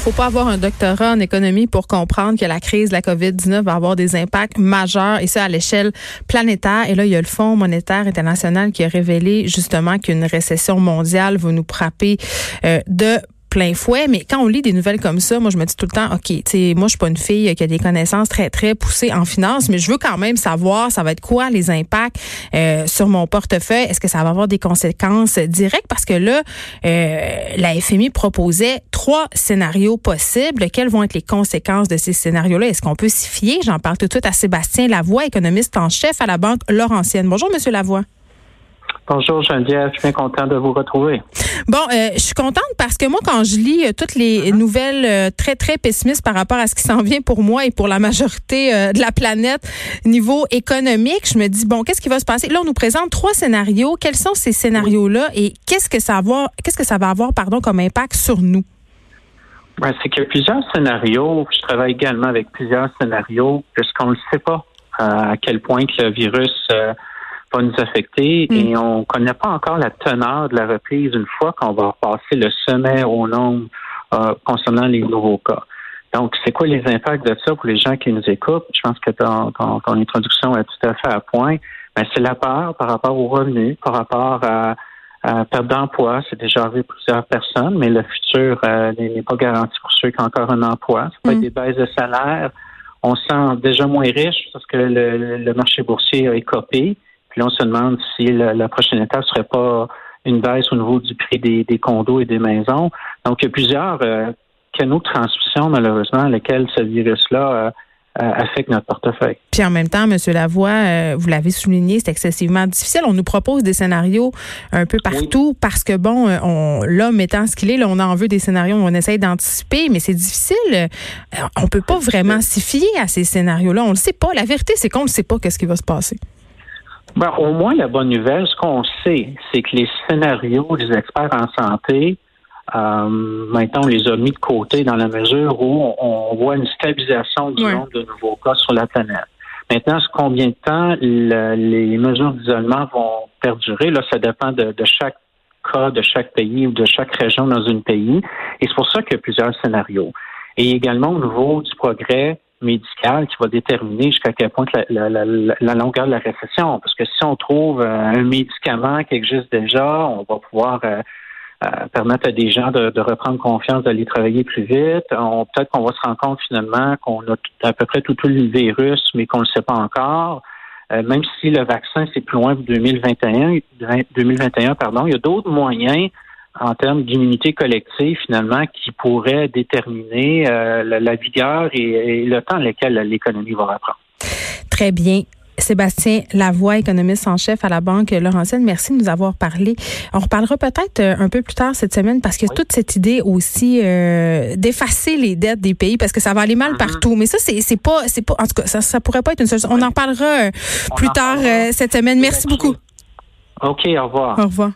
Faut pas avoir un doctorat en économie pour comprendre que la crise de la COVID-19 va avoir des impacts majeurs et ça à l'échelle planétaire. Et là, il y a le Fonds monétaire international qui a révélé justement qu'une récession mondiale va nous frapper euh, de plein fouet, mais quand on lit des nouvelles comme ça, moi je me dis tout le temps, ok, tu moi je suis pas une fille qui a des connaissances très très poussées en finance, mais je veux quand même savoir, ça va être quoi les impacts euh, sur mon portefeuille? Est-ce que ça va avoir des conséquences directes? Parce que là, euh, la FMI proposait trois scénarios possibles. Quelles vont être les conséquences de ces scénarios-là? Est-ce qu'on peut s'y fier? J'en parle tout de suite à Sébastien Lavoie, économiste en chef à la banque Laurentienne. Bonjour, Monsieur Lavoie. Bonjour Geneviève, je suis bien content de vous retrouver. Bon, euh, je suis contente parce que moi, quand je lis euh, toutes les nouvelles euh, très, très pessimistes par rapport à ce qui s'en vient pour moi et pour la majorité de la planète niveau économique, je me dis, bon, qu'est-ce qui va se passer? Là, on nous présente trois scénarios. Quels sont ces scénarios-là et qu'est-ce que ça va avoir, qu'est-ce que ça va avoir, pardon, comme impact sur nous? Ben, c'est qu'il y a plusieurs scénarios. Je travaille également avec plusieurs scénarios puisqu'on ne sait pas à quel point que le virus va nous affecter mm. et on ne connaît pas encore la teneur de la reprise une fois qu'on va passer le sommet au nombre euh, concernant les nouveaux cas. Donc, c'est quoi les impacts de ça pour les gens qui nous écoutent? Je pense que ton, ton, introduction est tout à fait à point. Mais c'est la peur par rapport aux revenus, par rapport à, à perte d'emploi. C'est déjà arrivé plusieurs personnes, mais le futur euh, n'est pas garanti pour ceux qui ont encore un emploi. Ça peut être mm. des baisses de salaire. On se sent déjà moins riche parce que le, le marché boursier a écopé. Puis là, on se demande si la, prochaine étape serait pas une baisse au niveau du prix des, condos et des maisons. Donc, il y a plusieurs euh, canaux de transmission, malheureusement, lesquels ce virus-là euh, euh, affecte notre portefeuille. Puis en même temps, M. Lavoie, vous l'avez souligné, c'est excessivement difficile. On nous propose des scénarios un peu partout parce que, bon, l'homme étant ce qu'il est, là, on en veut des scénarios, on essaye d'anticiper, mais c'est difficile. On peut pas vraiment s'y fier à ces scénarios-là. On le sait pas. La vérité, c'est qu'on ne sait pas qu'est-ce qui va se passer. Ben, au moins, la bonne nouvelle, ce qu'on sait, c'est que les scénarios des experts en santé, euh, maintenant, on les a mis de côté dans la mesure où on, voit une stabilisation du nombre de nouveaux cas sur la planète. Maintenant, combien de temps les mesures d'isolement vont perdurer, là, ça dépend de, de, chaque cas, de chaque pays ou de chaque région dans un pays. Et c'est pour ça qu'il y a plusieurs scénarios. Et également au niveau du progrès médical qui va déterminer jusqu'à quel point la, longueur de la récession. Parce que si on trouve euh, un médicament qui existe déjà, on va pouvoir euh, euh, permettre à des gens de, reprendre confiance, d'aller travailler plus vite. Peut-être qu'on va se rendre compte finalement qu'on a à peu près tout, le virus, mais qu'on ne le sait pas encore. même si le vaccin, c'est plus loin de 2021, 2021 pardon, il y a d'autres moyens en termes d'immunité collective, finalement, qui pourrait déterminer euh, la, vigueur et, le temps lequel l'économie va reprendre. Très bien. Sébastien Lavoie, économiste en chef à la Banque Laurentienne, merci de nous avoir parlé. On reparlera peut-être euh, un peu plus tard cette semaine parce que toute cette idée aussi euh, d'effacer les dettes des pays parce que ça va aller mal mm-hmm. partout. Mais ça, c'est pas, c'est pas, en tout cas, ça, ça pourrait pas être une solution. On en parlera plus tard cette semaine. Merci beaucoup. OK, au revoir. Au revoir.